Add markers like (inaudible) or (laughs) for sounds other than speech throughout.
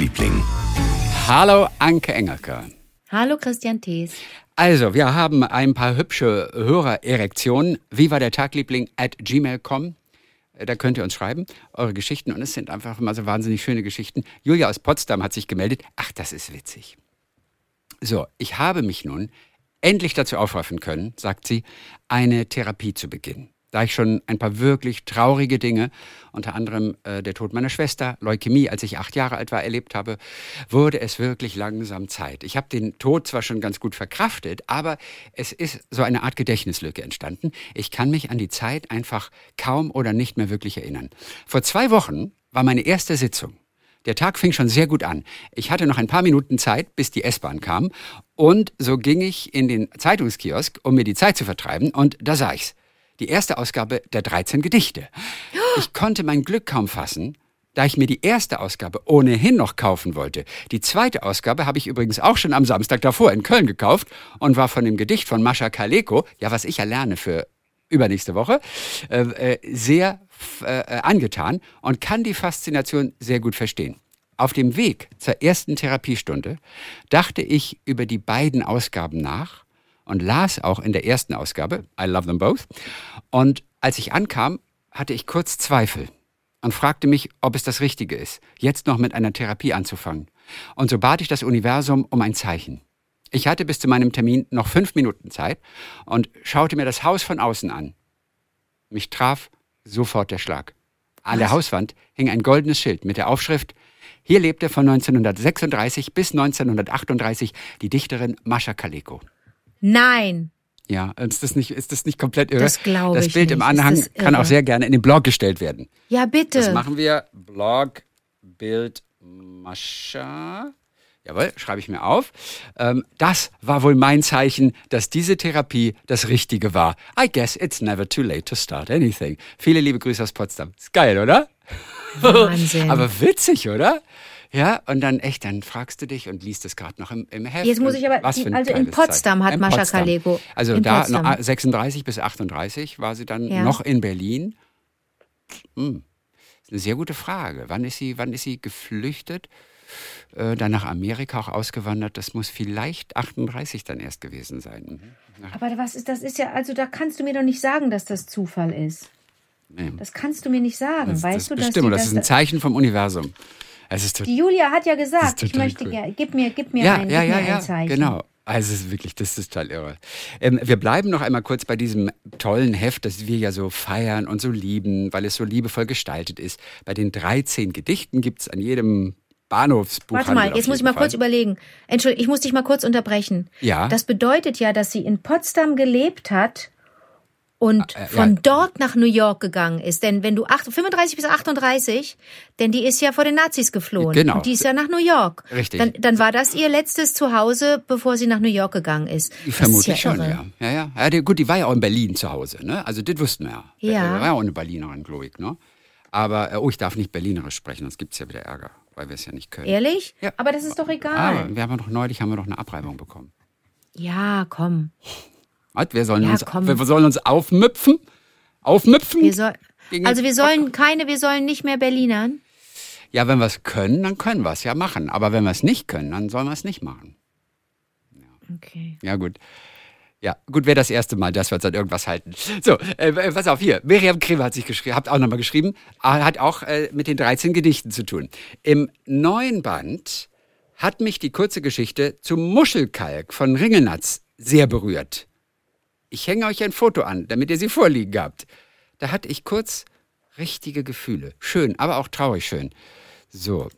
Tagliebling. Hallo Anke Engelke. Hallo Christian Thees. Also, wir haben ein paar hübsche Hörererektionen. Wie war der Tagliebling at gmail.com? Da könnt ihr uns schreiben, eure Geschichten. Und es sind einfach immer so wahnsinnig schöne Geschichten. Julia aus Potsdam hat sich gemeldet. Ach, das ist witzig. So, ich habe mich nun endlich dazu aufraffen können, sagt sie, eine Therapie zu beginnen. Da ich schon ein paar wirklich traurige Dinge, unter anderem äh, der Tod meiner Schwester, Leukämie, als ich acht Jahre alt war, erlebt habe, wurde es wirklich langsam Zeit. Ich habe den Tod zwar schon ganz gut verkraftet, aber es ist so eine Art Gedächtnislücke entstanden. Ich kann mich an die Zeit einfach kaum oder nicht mehr wirklich erinnern. Vor zwei Wochen war meine erste Sitzung. Der Tag fing schon sehr gut an. Ich hatte noch ein paar Minuten Zeit, bis die S-Bahn kam. Und so ging ich in den Zeitungskiosk, um mir die Zeit zu vertreiben. Und da sah ich's. Die erste Ausgabe der 13 Gedichte. Ich konnte mein Glück kaum fassen, da ich mir die erste Ausgabe ohnehin noch kaufen wollte. Die zweite Ausgabe habe ich übrigens auch schon am Samstag davor in Köln gekauft und war von dem Gedicht von Mascha Kaleko, ja, was ich ja lerne für übernächste Woche, äh, äh, sehr äh, angetan und kann die Faszination sehr gut verstehen. Auf dem Weg zur ersten Therapiestunde dachte ich über die beiden Ausgaben nach und las auch in der ersten Ausgabe, I love them both. Und als ich ankam, hatte ich kurz Zweifel und fragte mich, ob es das Richtige ist, jetzt noch mit einer Therapie anzufangen. Und so bat ich das Universum um ein Zeichen. Ich hatte bis zu meinem Termin noch fünf Minuten Zeit und schaute mir das Haus von außen an. Mich traf sofort der Schlag. An der Hauswand hing ein goldenes Schild mit der Aufschrift Hier lebte von 1936 bis 1938 die Dichterin Mascha Kaleko. Nein. Ja, ist das nicht, ist das nicht komplett irre? Das glaube Das ich Bild im nicht. Anhang Ist das kann auch sehr gerne in den Blog gestellt werden. Ja, bitte. Das machen wir. Blog, Bild, Mascha. Jawohl, schreibe ich mir auf. Ähm, das war wohl mein Zeichen, dass diese Therapie das Richtige war. I guess it's never too late to start anything. Viele liebe Grüße aus Potsdam. Ist geil, oder? Wahnsinn. (laughs) Aber witzig, oder? Ja, und dann echt, dann fragst du dich und liest es gerade noch im, im Heft. Jetzt muss ich aber- was für ein also in Potsdam Zeichen. hat In Mascha Potsdam. Kaleko. Also In da Potsdam. noch 36 bis 38 war sie dann Ja. noch in Berlin. Hm. Das ist eine sehr gute Frage. Wann ist sie, wann ist sie geflüchtet? Äh, dann nach Amerika auch ausgewandert. Das muss vielleicht 38 dann erst gewesen sein. Mhm. Aber was ist das? Ist ja, also da kannst du mir doch nicht sagen, dass das Zufall ist. nee. Das kannst du mir nicht sagen. das, weißt das du, ist dass bestimmt. die Das ist ein Zeichen vom Universum. Es ist Die Julia hat ja gesagt, ich möchte cool. gerne, gib mir, gib mir ja, ein, ja, gib ja, mir ja, ein Zeichen. genau. Also es ist wirklich, das ist total irre. Ähm, wir bleiben noch einmal kurz bei diesem tollen Heft, das wir ja so feiern und so lieben, weil es so liebevoll gestaltet ist. Bei den 13 Gedichten gibt es an jedem Bahnhofsbuchhandel. Warte mal, jetzt muss ich mal kurz Fall. überlegen. Entschuldigung, ich muss dich mal kurz unterbrechen. Ja. Das bedeutet ja, dass sie in Potsdam gelebt hat und Äh, äh, von ja. dort nach New York gegangen ist. Denn wenn du acht, 35 bis 38, denn die ist ja vor den Nazis geflohen. Genau. Und die ist ja nach New York. Richtig. Dann, dann war das ihr letztes Zuhause, bevor sie nach New York gegangen ist. Das Vermutlich ist ja schon, ja. Ja, ja. ja die, gut, die war ja auch in Berlin zu Hause, ne? Also das wussten wir ja. Ja. Die war ja auch eine Berlinerin, glaube ich, ne? Aber, äh, oh, ich darf nicht Berlinerisch sprechen, sonst gibt es ja wieder Ärger, weil wir es ja nicht können. Ehrlich? Ja. Aber das ist doch egal. Aber wir haben doch neulich haben wir doch eine Abreibung bekommen. Ja, komm. Was? Wir sollen, Ja, uns, komm. wir sollen uns aufmüpfen? Aufmüpfen? Wir soll, also wir sollen keine, wir sollen nicht mehr Berlinern. Ja, wenn wir es können, dann können wir es ja machen. Aber wenn wir es nicht können, dann sollen wir es nicht machen. Okay. Ja, gut. Ja, gut, wäre das erste Mal, dass wir uns an irgendwas halten. So, äh, pass auf, hier. Miriam Krewe hat sich geschrieben, habt auch nochmal geschrieben, äh, hat auch äh, mit den 13 Gedichten zu tun. Im neuen Band hat mich die kurze Geschichte zum Muschelkalk von Ringelnatz sehr berührt. Ich hänge euch ein Foto an, damit ihr sie vorliegen habt. Da hatte ich kurz richtige Gefühle. Schön, aber auch traurig schön. So,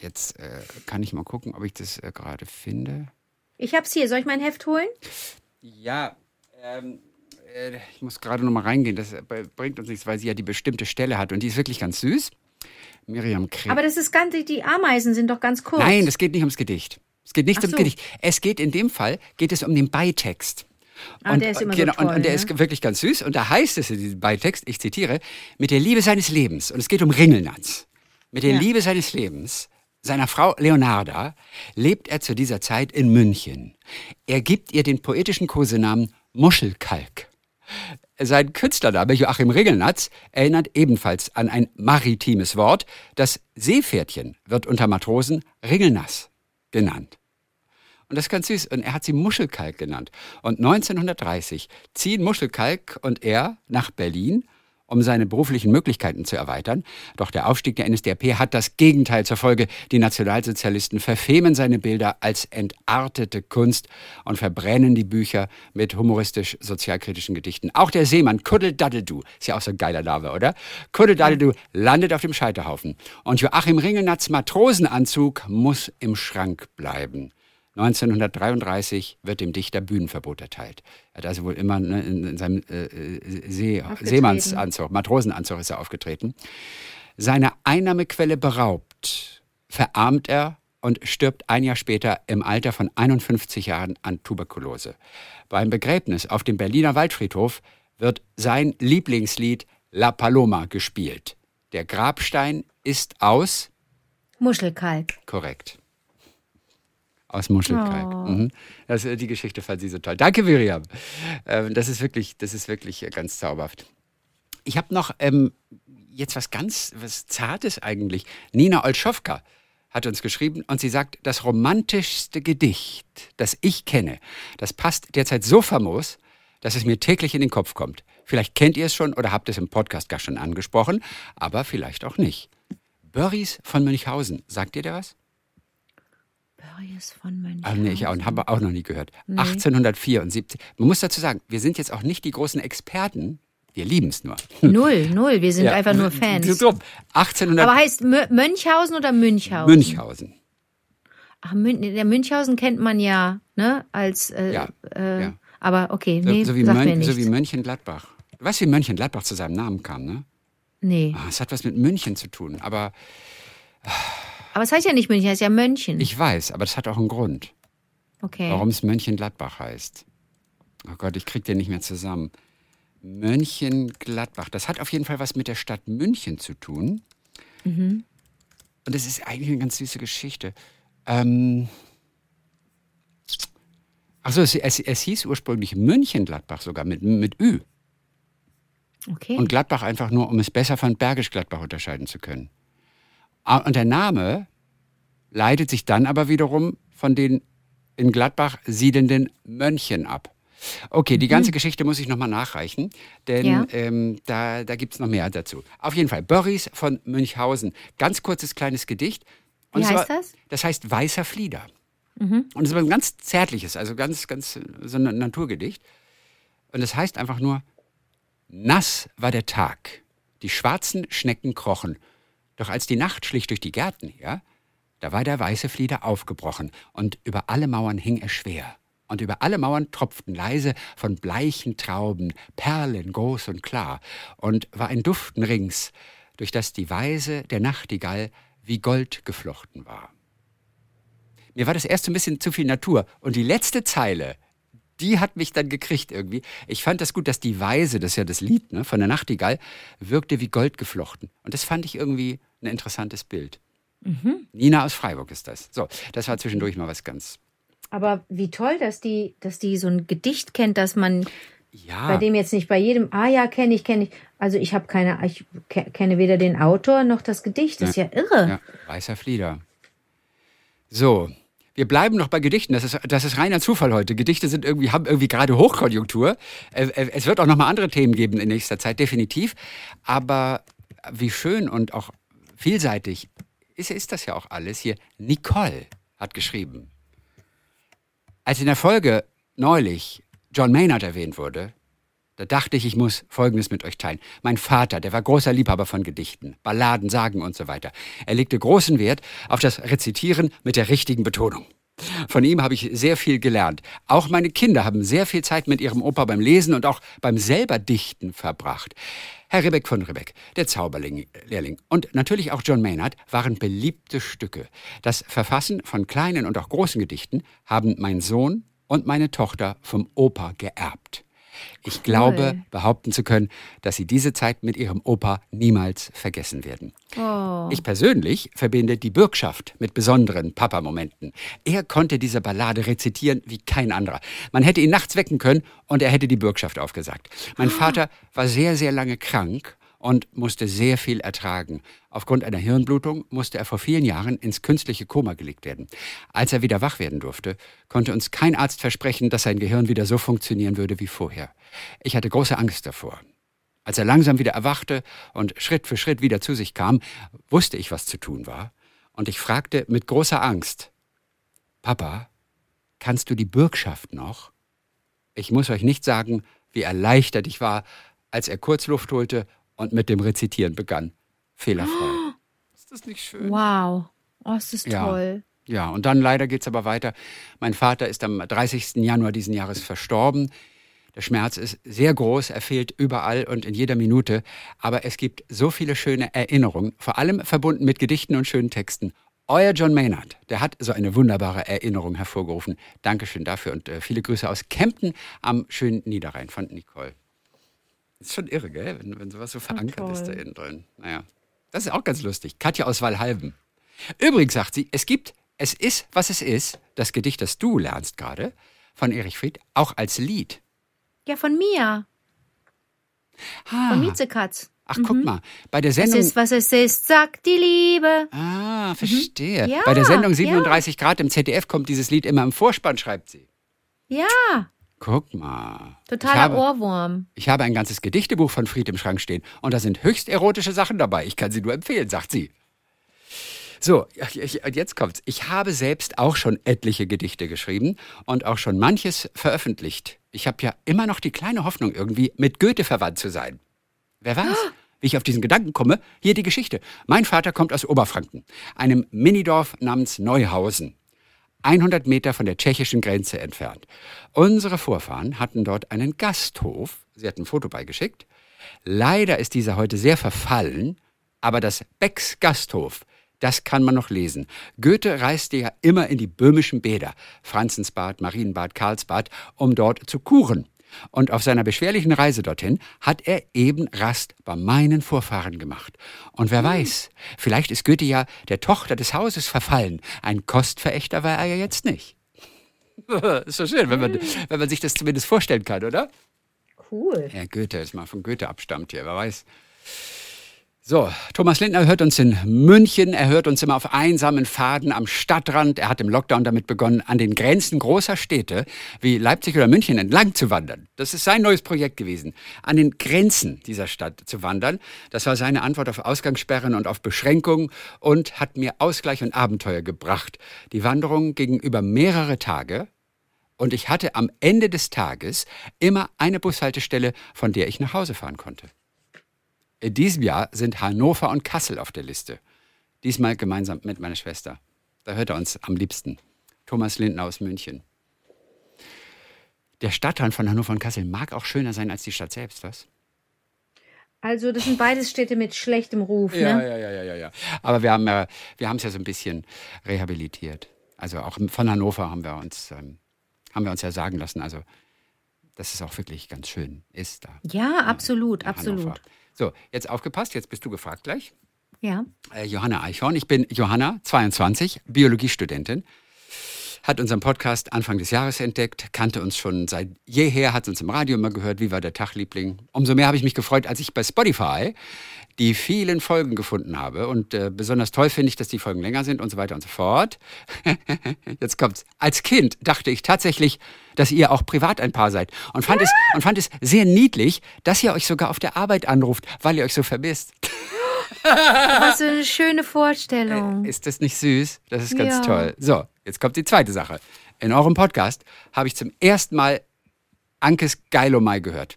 jetzt äh, kann ich mal gucken, ob ich das äh, gerade finde. Ich hab's hier. Soll ich mein Heft holen? Ja, ähm, äh, ich muss gerade noch mal reingehen. Das äh, bringt uns nichts, weil sie ja die bestimmte Stelle hat und die ist wirklich ganz süß. Miriam Krebs. Aber das ist ganz, die Ameisen sind doch ganz kurz. Nein, es geht nicht ums Gedicht. Es geht nicht Ach ums so. Gedicht. Es geht in dem Fall geht es um den Beitext. Ah, der ist immer so genau, und, toll, und der ne? ist wirklich ganz süß. Und da heißt es in diesem Beitext, ich zitiere, mit der Liebe seines Lebens. Und es geht um Ringelnatz. Mit der Ja. Liebe seines Lebens, seiner Frau Leonarda, lebt er zu dieser Zeit in München. Er gibt ihr den poetischen Kosenamen Muschelkalk. sein Künstlername Joachim Ringelnatz erinnert ebenfalls an ein maritimes Wort. Das Seepferdchen wird unter Matrosen Ringelnass genannt. Und das ist ganz süß. Und er hat sie Muschelkalk genannt. Und 1930 ziehen Muschelkalk und er nach Berlin um seine beruflichen Möglichkeiten zu erweitern. Doch der Aufstieg der NSDAP hat das Gegenteil zur Folge. Die Nationalsozialisten verfemen seine Bilder als entartete Kunst und verbrennen die Bücher mit humoristisch-sozialkritischen Gedichten. Auch der Seemann Kuddeldaddeldu, ist ja auch so ein geiler Name, oder? Kuddeldaddeldu landet auf dem Scheiterhaufen. Und Joachim Ringelnatz Matrosenanzug muss im Schrank bleiben. 1933 wird dem Dichter Bühnenverbot erteilt. Er hat also wohl immer ne, in, in, seinem äh, äh See, Seemannsanzug, Matrosenanzug ist er aufgetreten. Seine Einnahmequelle beraubt, verarmt er und stirbt ein Jahr später im Alter von 51 Jahren an Tuberkulose. Beim Begräbnis auf dem Berliner Waldfriedhof wird sein Lieblingslied La Paloma gespielt. Der Grabstein ist aus Muschelkalk. Korrekt aus Muschelkalk. Oh. Mhm. Das, die Geschichte fand sie so toll. Danke, Miriam. Ähm, das ist wirklich, das ist wirklich äh, ganz zauberhaft. Ich habe noch ähm, jetzt was ganz, was Zartes eigentlich. Nina Olschowka hat uns geschrieben und sie sagt, das romantischste Gedicht, das ich kenne, das passt derzeit so famos, dass es mir täglich in den Kopf kommt. Vielleicht kennt ihr es schon oder habt es im Podcast gar schon angesprochen, aber vielleicht auch nicht. Börries von Münchhausen, sagt ihr da was? Börries von München. Ah, nee, ich auch, habe auch noch nie gehört. Nee. 1874. Man muss dazu sagen, wir sind jetzt auch nicht die großen Experten. Wir lieben es nur. (laughs) Null, null. Wir sind ja. einfach nur Fans. 1800 Aber heißt Mönchhausen oder Münchhausen? Münchhausen. Ach, Mün der Münchhausen kennt man ja, ne? Als, äh, ja. Äh, ja. Aber okay, nee, so, so wie, Mön so wie Mönchengladbach. Du weißt, wie Mönchengladbach zu seinem Namen kam, ne? Nee. Ah, es hat was mit München zu tun, aber. Aber es heißt ja nicht München, es heißt ja Mönchen. Ich weiß, aber das hat auch einen Grund. Okay. Warum es Mönchengladbach heißt. Oh Gott, ich krieg den nicht mehr zusammen. Mönchengladbach. Das hat auf jeden Fall was mit der Stadt München zu tun. Mhm. Und es ist eigentlich eine ganz süße Geschichte. Ähm Achso, es, es, es hieß ursprünglich Münchengladbach sogar mit, mit Ü. Okay. Und Gladbach einfach nur, um es besser von Bergisch Gladbach unterscheiden zu können. Ah, und der Name leitet sich dann aber wiederum von den in Gladbach siedelnden Mönchen ab. Okay, die ganze mhm. Geschichte muss ich nochmal nachreichen, denn ja. ähm, da, da gibt es noch mehr dazu. Auf jeden Fall, Börries von Münchhausen. Ganz kurzes kleines Gedicht. Und Wie heißt zwar, das? Das heißt Weißer Flieder. Mhm. Und es ist ein ganz zärtliches, also ganz, ganz so ein Naturgedicht. Und es heißt einfach nur, nass war der Tag, die schwarzen Schnecken krochen doch als die Nacht schlich durch die Gärten her, da war der weiße Flieder aufgebrochen, und über alle Mauern hing er schwer. Und über alle Mauern tropften leise von bleichen Trauben Perlen groß und klar, und war ein Duften rings, durch das die Weise der Nachtigall wie Gold geflochten war. Mir war das erst ein bisschen zu viel Natur, und die letzte Zeile, die hat mich dann gekriegt irgendwie. Ich fand das gut, dass die Weise, das ist ja das Lied ne, von der Nachtigall, wirkte wie Gold geflochten. Und das fand ich irgendwie ein interessantes Bild. Mhm. Nina aus Freiburg ist das. So, das war zwischendurch mal was ganz. Aber wie toll, dass die, dass die so ein Gedicht kennt, dass man ja. bei dem jetzt nicht bei jedem, ah ja, kenne ich, kenne ich. Also ich habe keine, ich kenne weder den Autor noch das Gedicht. Das ja. ist ja irre. Ja, weißer Flieder. So, wir bleiben noch bei Gedichten. Das ist, das ist reiner Zufall heute. Gedichte sind irgendwie, haben irgendwie gerade Hochkonjunktur. Äh, äh, es wird auch noch mal andere Themen geben in nächster Zeit, definitiv. Aber wie schön und auch vielseitig ist, ist das ja auch alles hier. Nicole hat geschrieben. Als in der Folge neulich John Maynard erwähnt wurde, da dachte ich, ich muss Folgendes mit euch teilen. Mein Vater, der war großer Liebhaber von Gedichten, Balladen, Sagen und so weiter. Er legte großen Wert auf das Rezitieren mit der richtigen Betonung. Von ihm habe ich sehr viel gelernt. Auch meine Kinder haben sehr viel Zeit mit ihrem Opa beim Lesen und auch beim selber Dichten verbracht. Herr Rebeck von Rebeck, der Zauberlehrling und natürlich auch John Maynard waren beliebte Stücke. Das Verfassen von kleinen und auch großen Gedichten haben mein Sohn und meine Tochter vom Opa geerbt. Ich glaube, behaupten zu können, dass Sie diese Zeit mit Ihrem Opa niemals vergessen werden. Oh. Ich persönlich verbinde die Bürgschaft mit besonderen Papa-Momenten. Er konnte diese Ballade rezitieren wie kein anderer. Man hätte ihn nachts wecken können und er hätte die Bürgschaft aufgesagt. Mein Vater war sehr, sehr lange krank und musste sehr viel ertragen. Aufgrund einer Hirnblutung musste er vor vielen Jahren ins künstliche Koma gelegt werden. Als er wieder wach werden durfte, konnte uns kein Arzt versprechen, dass sein Gehirn wieder so funktionieren würde wie vorher. Ich hatte große Angst davor. Als er langsam wieder erwachte und Schritt für Schritt wieder zu sich kam, wusste ich, was zu tun war, und ich fragte mit großer Angst, Papa, kannst du die Bürgschaft noch? Ich muss euch nicht sagen, wie erleichtert ich war, als er kurz Luft holte und mit dem Rezitieren begann. Fehlerfrei. (gasps) Ist das nicht schön? Wow. Oh, ist das Ja. toll. Ja, und dann leider geht's aber weiter. Mein Vater ist am 30. Januar diesen Jahres verstorben. Der Schmerz ist sehr groß, er fehlt überall und in jeder Minute. Aber es gibt so viele schöne Erinnerungen, vor allem verbunden mit Gedichten und schönen Texten. Euer John Maynard, der hat so eine wunderbare Erinnerung hervorgerufen. Dankeschön dafür und äh, viele Grüße aus Kempten am schönen Niederrhein von Nicole. Ist schon irre, gell? Wenn, wenn sowas so verankert ist da innen drin. Naja, das ist auch ganz lustig. Katja aus Walhalben. Übrigens sagt sie, es gibt Es ist, was es ist, das Gedicht, das du lernst gerade, von Erich Fried, auch als Lied. Ja, von mir. Ah, Von Miezekatz. ach, guck mal, bei der Es Sendung... ist, was es ist, sagt die Liebe. Ah, verstehe. Ja, Bei der Sendung ja. 37 Grad im ZDF kommt dieses Lied immer im Vorspann, schreibt sie. Ja, Guck mal. ich totaler habe, Ohrwurm. Ich habe ein ganzes Gedichtebuch von Fried im Schrank stehen und da sind höchst erotische Sachen dabei. Ich kann sie nur empfehlen, sagt sie. So, ich- ich- und jetzt kommt's. Ich habe selbst auch schon etliche Gedichte geschrieben und auch schon manches veröffentlicht. Ich habe ja immer noch die kleine Hoffnung, irgendwie mit Goethe verwandt zu sein. Wer weiß, wie ich auf diesen Gedanken komme? Hier die Geschichte. Mein Vater kommt aus Oberfranken, einem Minidorf namens Neuhausen. 100 Meter von der tschechischen Grenze entfernt. Unsere Vorfahren hatten dort einen Gasthof. Sie hat ein Foto beigeschickt. Leider ist dieser heute sehr verfallen, aber das Becks Gasthof, das kann man noch lesen. Goethe reiste ja immer in die böhmischen Bäder, Franzensbad, Marienbad, Karlsbad, um dort zu kuren. Und auf seiner beschwerlichen Reise dorthin hat er eben Rast bei meinen Vorfahren gemacht. Und wer weiß, vielleicht ist Goethe ja der Tochter des Hauses verfallen. Ein Kostverächter war er ja jetzt nicht. (laughs) ist doch schön, wenn man, wenn man sich das zumindest vorstellen kann, oder? Cool. Ja, Goethe ist mal von Goethe abstammt hier, wer weiß. So, Thomas Lindner hört uns in München. Er hört uns immer auf einsamen Pfaden am Stadtrand. Er hat im Lockdown damit begonnen, an den Grenzen großer Städte wie Leipzig oder München entlang zu wandern. Das ist sein neues Projekt gewesen, an den Grenzen dieser Stadt zu wandern. Das war seine Antwort auf Ausgangssperren und auf Beschränkungen und hat mir Ausgleich und Abenteuer gebracht. Die Wanderung ging über mehrere Tage. Und ich hatte am Ende des Tages immer eine Bushaltestelle, von der ich nach Hause fahren konnte. In diesem Jahr sind Hannover und Kassel auf der Liste. Diesmal gemeinsam mit meiner Schwester. Da hört er uns am liebsten. Thomas Lindner aus München. Der Stadtrand von Hannover und Kassel mag auch schöner sein als die Stadt selbst, was? Also, das sind beides Städte mit schlechtem Ruf, Ja, ne? ja, ja, ja, ja, ja. Aber wir haben ja, wir haben es ja so ein bisschen rehabilitiert. Also auch von Hannover haben wir uns, ähm, haben wir uns ja sagen lassen, also dass es auch wirklich ganz schön ist da. Ja, absolut, absolut. Hannover. So, jetzt aufgepasst, jetzt bist du gefragt gleich. Ja. Äh, Johanna Eichhorn. Ich bin Johanna, 22, Biologiestudentin. Hat unseren Podcast Anfang des Jahres entdeckt, kannte uns schon seit jeher, hat uns im Radio immer gehört, wie war der Tag, Liebling. Umso mehr habe ich mich gefreut, als ich bei Spotify die vielen Folgen gefunden habe. Und äh, besonders toll finde ich, dass die Folgen länger sind und so weiter und so fort. (laughs) Jetzt kommt's. Als Kind dachte ich tatsächlich, dass ihr auch privat ein Paar seid. Und fand, es, und fand es sehr niedlich, dass ihr euch sogar auf der Arbeit anruft, weil ihr euch so vermisst. Was für eine (laughs) schöne Vorstellung. Ist das nicht süß? Das ist ganz Ja. toll. So, jetzt kommt die zweite Sache. In eurem Podcast habe ich zum ersten Mal Ankes Geilomai gehört.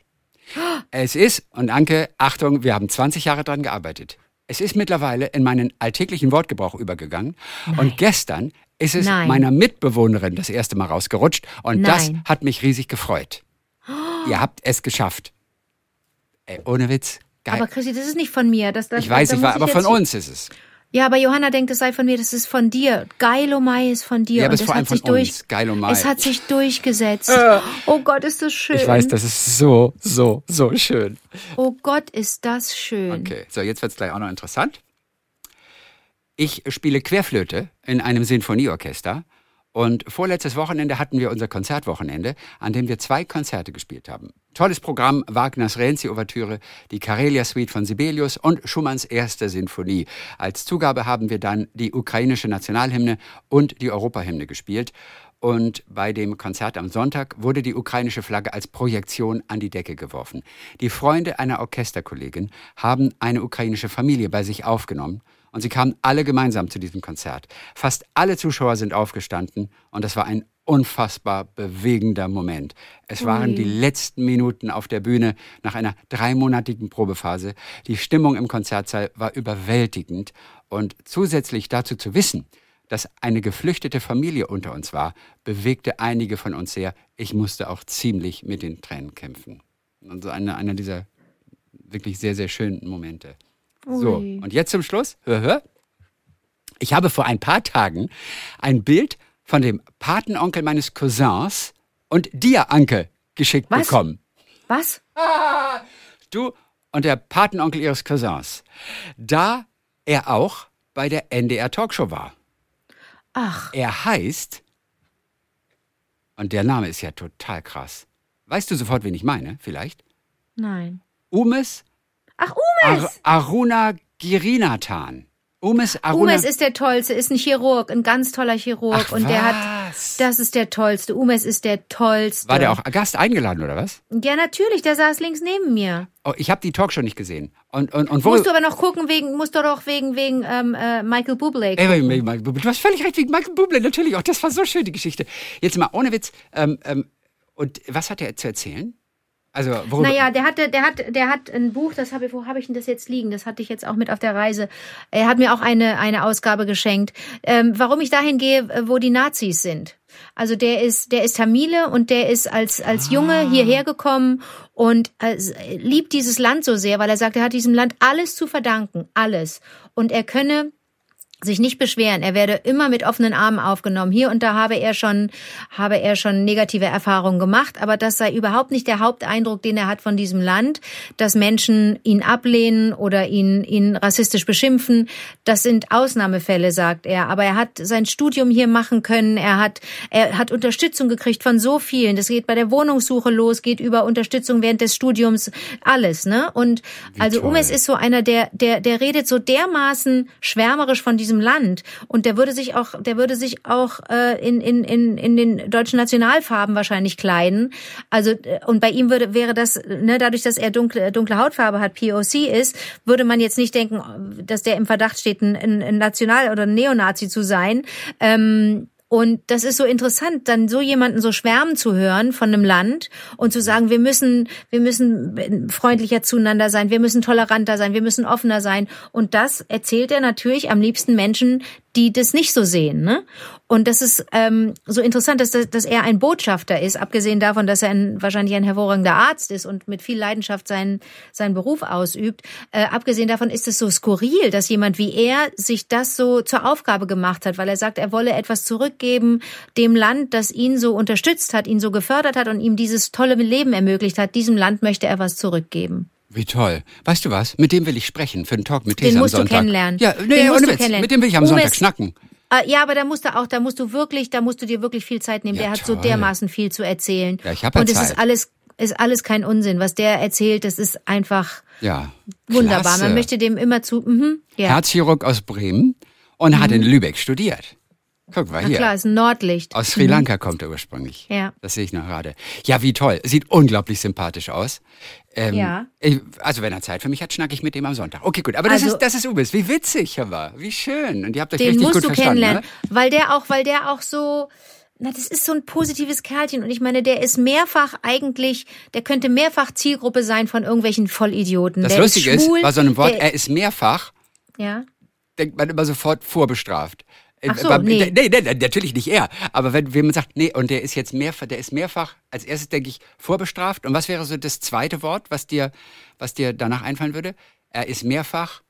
Es ist, und Anke, Achtung, wir haben 20 Jahre dran gearbeitet. Es ist mittlerweile in meinen alltäglichen Wortgebrauch übergegangen. Und gestern ist es Nein. meiner Mitbewohnerin das erste Mal rausgerutscht. Und das Nein. hat mich riesig gefreut. (gasps) Ihr habt es geschafft. Ey, ohne Witz. Geil. Aber Chrissy, das ist nicht von mir. Das, das, ich weiß, ich war, aber von uns ist es. Ja, aber Johanna denkt, es sei von mir, das ist von dir. Geilomai ist von dir. Ja, aber und es vor allem hat sich von durch, uns. Geilomai. es hat sich durchgesetzt. Oh Gott, ist das schön. Ich weiß, das ist so, so, so schön. Oh Gott, ist das schön. Okay, so jetzt wird es gleich auch noch interessant. Ich spiele Querflöte in einem Sinfonieorchester und vorletztes Wochenende hatten wir unser Konzertwochenende, an dem wir zwei Konzerte gespielt haben. Tolles Programm, Wagners Renzi-Ouvertüre, die Karelia-Suite von Sibelius und Schumanns erste Sinfonie. Als Zugabe haben wir dann die ukrainische Nationalhymne und die Europahymne gespielt. Und bei dem Konzert am Sonntag wurde die ukrainische Flagge als Projektion an die Decke geworfen. Die Freunde einer Orchesterkollegin haben eine ukrainische Familie bei sich aufgenommen und sie kamen alle gemeinsam zu diesem Konzert. Fast alle Zuschauer sind aufgestanden und das war ein unfassbar bewegender Moment. Es waren die letzten Minuten auf der Bühne nach einer dreimonatigen Probephase. Die Stimmung im Konzertsaal war überwältigend und zusätzlich dazu zu wissen, dass eine geflüchtete Familie unter uns war, bewegte einige von uns sehr. Ich musste auch ziemlich mit den Tränen kämpfen. Also einer, einer dieser wirklich sehr, sehr schönen Momente. So, und jetzt zum Schluss. Hör, hör. Ich habe vor ein paar Tagen ein Bild von dem Patenonkel meines Cousins und dir, Anke, geschickt Was? bekommen. Was? (laughs) Du und der Patenonkel ihres Cousins. Da er auch bei der NDR Talkshow war. Ach, Er heißt, und der Name ist ja total krass. Weißt du sofort, wen ich meine, vielleicht? nein. Umes Ach, Ar Umes! Aruna Girinathan. Umes Aruna. Umes ist der Tollste, ist ein Chirurg, ein ganz toller Chirurg. Ach, und der hat, was? das ist der Tollste. Umes ist der Tollste. War der auch Gast eingeladen, oder was? Ja, natürlich, der saß links neben mir. Oh, ich habe die Talkshow nicht gesehen. Und, und, und wo. Musst du aber noch gucken, wegen, musst du doch wegen, wegen ähm, äh, Michael Bublé Ey, gucken. Michael Bublé. Du hast völlig recht, wegen Michael Bublé, natürlich. Auch das war so schön, die Geschichte. Jetzt mal ohne Witz. Ähm, ähm, und was hat er zu erzählen? Also, worüber. Naja, der hatte, der hat, der hat ein Buch, das habe ich, wo habe ich denn das jetzt liegen? Das hatte ich jetzt auch mit auf der Reise. Er hat mir auch eine, eine Ausgabe geschenkt. Ähm, warum ich dahin gehe, äh, wo die Nazis sind. Also der ist, der ist Tamile und der ist als, als Junge hierher gekommen und äh, liebt dieses Land so sehr, weil er sagt, er hat diesem Land alles zu verdanken, alles. Und er könne sich nicht beschweren. Er werde immer mit offenen Armen aufgenommen. Hier und da habe er schon, habe er schon negative Erfahrungen gemacht, aber das sei überhaupt nicht der Haupteindruck, den er hat von diesem Land, dass Menschen ihn ablehnen oder ihn, ihn rassistisch beschimpfen. Das sind Ausnahmefälle, sagt er. Aber er hat sein Studium hier machen können. Er hat, er hat Unterstützung gekriegt von so vielen. Das geht bei der Wohnungssuche los, geht über Unterstützung während des Studiums, alles, ne? Und also toll. Umes ist so einer, der, der, der redet so dermaßen schwärmerisch von diesem Land und der würde sich auch, der würde sich auch äh, in, in, in, in den deutschen Nationalfarben wahrscheinlich kleiden. Also äh, und bei ihm würde wäre das, ne, dadurch, dass er dunkle, dunkle Hautfarbe hat, POC ist, würde man jetzt nicht denken, dass der im Verdacht steht, ein, ein ein National- oder ein Neonazi zu sein. Ähm, und das ist so interessant, dann so jemanden so schwärmen zu hören von einem Land und zu sagen, wir müssen, wir müssen freundlicher zueinander sein, wir müssen toleranter sein, wir müssen offener sein. Und das erzählt er natürlich am liebsten Menschen, die das nicht so sehen. Ne? Und das ist ähm, so interessant, dass, dass er ein Botschafter ist, abgesehen davon, dass er ein, wahrscheinlich ein hervorragender Arzt ist und mit viel Leidenschaft seinen, seinen Beruf ausübt. Äh, abgesehen davon ist es so skurril, dass jemand wie er sich das so zur Aufgabe gemacht hat, weil er sagt, er wolle etwas zurückgeben dem Land, das ihn so unterstützt hat, ihn so gefördert hat und ihm dieses tolle Leben ermöglicht hat. Diesem Land möchte er was zurückgeben. Wie toll. Weißt du was? Mit dem will ich sprechen für einen Talk mit Den These am musst du Sonntag. kennenlernen. Ja, Den nee, musst ohne du Witz. Mit dem will ich am Umes- Sonntag schnacken. Äh, Ja, aber da musst du auch, da musst du wirklich, da musst du dir wirklich viel Zeit nehmen. Ja, der hat so dermaßen viel zu erzählen. Ja, ich hab ja Und es Zeit. ist alles, ist alles kein Unsinn. Was der erzählt, das ist einfach Ja. wunderbar. Klasse. Man möchte dem immer zu, mhm, ja. Herzchirurg aus Bremen und hat in Lübeck studiert. Guck mal Na hier. klar, ist ein Nordlicht. Aus Sri Lanka kommt er ursprünglich. Ja. Das sehe ich noch gerade. Ja, wie toll. Sieht unglaublich sympathisch aus. Ähm, Ja. ich- Also wenn er Zeit für mich hat, schnacke ich mit dem am Sonntag. Okay, gut. Aber das Also- ist das ist Ubis. Wie witzig, aber wie schön. Und ihr habt euch Den richtig musst gut du verstanden. kennenlernen, Ne? weil der auch, weil der auch so, na, das ist so ein positives Kerlchen und ich meine, der ist mehrfach eigentlich, der könnte mehrfach Zielgruppe sein von irgendwelchen Vollidioten. Das der Lustige ist, ist, schwul, bei so einem Wort, der, er ist mehrfach, ja. denkt man immer sofort vorbestraft. Äh, Ach so, beim- nee. nee, nee, natürlich nicht er. Aber wenn, man sagt, nee, und der ist jetzt mehrfach, der ist mehrfach, als erstes denke ich, vorbestraft. Und was wäre so das zweite Wort, was dir, was dir danach einfallen würde? Er ist mehrfach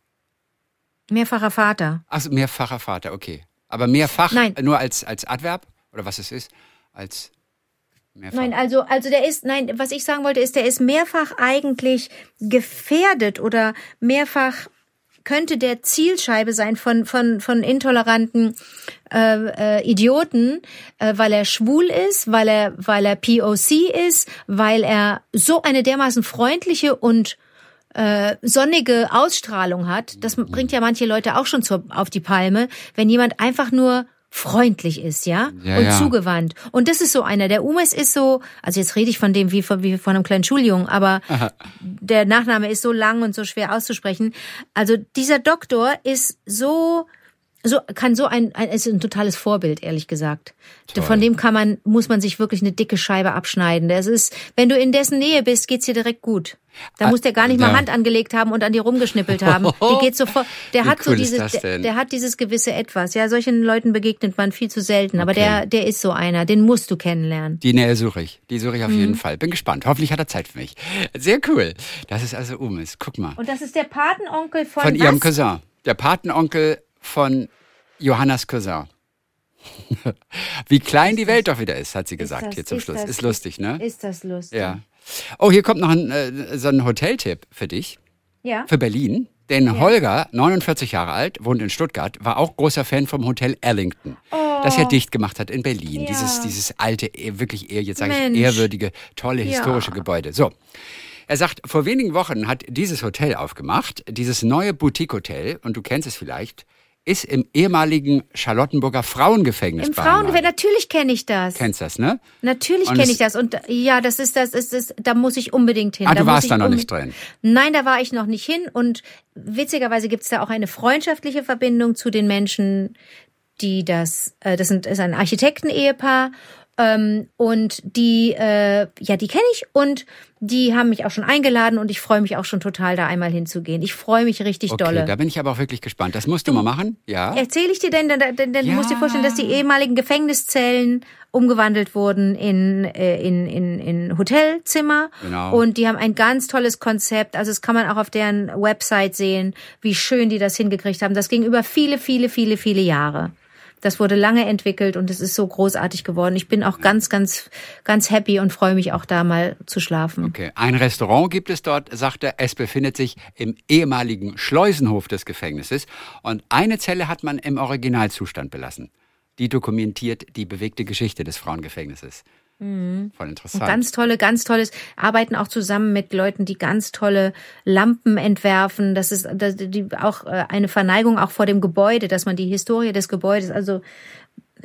Mehrfacher Vater. Ach, mehrfacher Vater, okay. Aber mehrfach Nein. nur als, als Adverb? Oder was es ist? Als mehrfach. Nein, also, also der ist, nein, was ich sagen wollte, ist, der ist mehrfach eigentlich gefährdet oder mehrfach könnte der Zielscheibe sein von, von, von intoleranten äh, äh, Idioten, äh, weil er schwul ist, weil er, weil er POC ist, weil er so eine dermaßen freundliche und äh, sonnige Ausstrahlung hat. Das bringt ja manche Leute auch schon zur, auf die Palme, wenn jemand einfach nur freundlich ist, ja, Ja, und ja. zugewandt. Und das ist so einer. Der Umes ist so, also jetzt rede ich von dem wie von, wie von einem kleinen Schuljungen, aber der Nachname ist so lang und so schwer auszusprechen. Also dieser Doktor ist so so kann so ein, ein ist ein totales Vorbild ehrlich gesagt. Toll. Von dem kann man muss man sich wirklich eine dicke Scheibe abschneiden. Das ist, wenn du in dessen Nähe bist, geht's dir direkt gut. Da Ah, muss der gar nicht mal da- Hand angelegt haben und an dir rumgeschnippelt haben. (laughs) Die geht sofort. Der Wie hat so cool ist dieses, der, der hat dieses gewisse Etwas. Ja, solchen Leuten begegnet man viel zu selten. Aber Okay. der, der ist so einer. Den musst du kennenlernen. Die Nähe suche ich. Die suche ich auf Mhm. jeden Fall. Bin gespannt. Hoffentlich hat er Zeit für mich. Sehr cool. Das ist also Umis. Guck mal. Und das ist der Patenonkel von, Von ihrem was? Cousin. Der Patenonkel von Johannas Cousin. (laughs) Wie klein die Welt doch wieder ist, hat sie gesagt das- hier zum ist Schluss. das- ist lustig, ne? Ist das lustig? Ja. Oh, hier kommt noch ein, äh, so ein Hoteltipp für dich, Ja. für Berlin. Denn Holger, 49 Jahre alt, wohnt in Stuttgart, war auch großer Fan vom Hotel Ellington, das er dicht gemacht hat in Berlin. Oh. Ja. Dieses, dieses alte, eh- wirklich eher, jetzt sage ich, ehrwürdige, tolle Ja. historische Gebäude. So. Er sagt, vor wenigen Wochen hat dieses Hotel aufgemacht, dieses neue Boutique-Hotel, und du kennst es vielleicht, ist im ehemaligen Charlottenburger Frauengefängnis Im. Frauengefängnis, natürlich kenne ich das. Kennst das, ne? Natürlich kenne ich das. Und ja, das ist das, ist das, da muss ich unbedingt hin. Ah, du muss warst ich da noch nicht drin. Nein, da war ich noch nicht hin. Und witzigerweise gibt es da auch eine freundschaftliche Verbindung zu den Menschen, die das, äh, das sind, ist ein Architekten-Ehepaar. Ähm, und die, äh, ja, die kenne ich und die haben mich auch schon eingeladen und ich freue mich auch schon total, da einmal hinzugehen. Ich freue mich richtig Okay, dolle. da bin ich aber auch wirklich gespannt. Das musst du mal machen, ja? Erzähle ich dir denn, denn, denn, denn Ja. du musst dir vorstellen, dass die ehemaligen Gefängniszellen umgewandelt wurden in, äh, in, in, in Hotelzimmer. Genau. Und die haben ein ganz tolles Konzept. Also das kann man auch auf deren Website sehen, wie schön die das hingekriegt haben. Das ging über viele, viele, viele, viele Jahre. Das wurde lange entwickelt und es ist so großartig geworden. Ich bin auch ganz, ganz, ganz happy und freue mich auch da mal zu schlafen. Okay, ein Restaurant gibt es dort, sagt er. Es befindet sich im ehemaligen Schleusenhof des Gefängnisses und eine Zelle hat man im Originalzustand belassen. Die dokumentiert die bewegte Geschichte des Frauengefängnisses. Voll interessant. Und ganz tolle, ganz tolles, arbeiten auch zusammen mit Leuten, die ganz tolle Lampen entwerfen. Das ist das, die, auch äh, eine Verneigung auch vor dem Gebäude, dass man die Historie des Gebäudes, also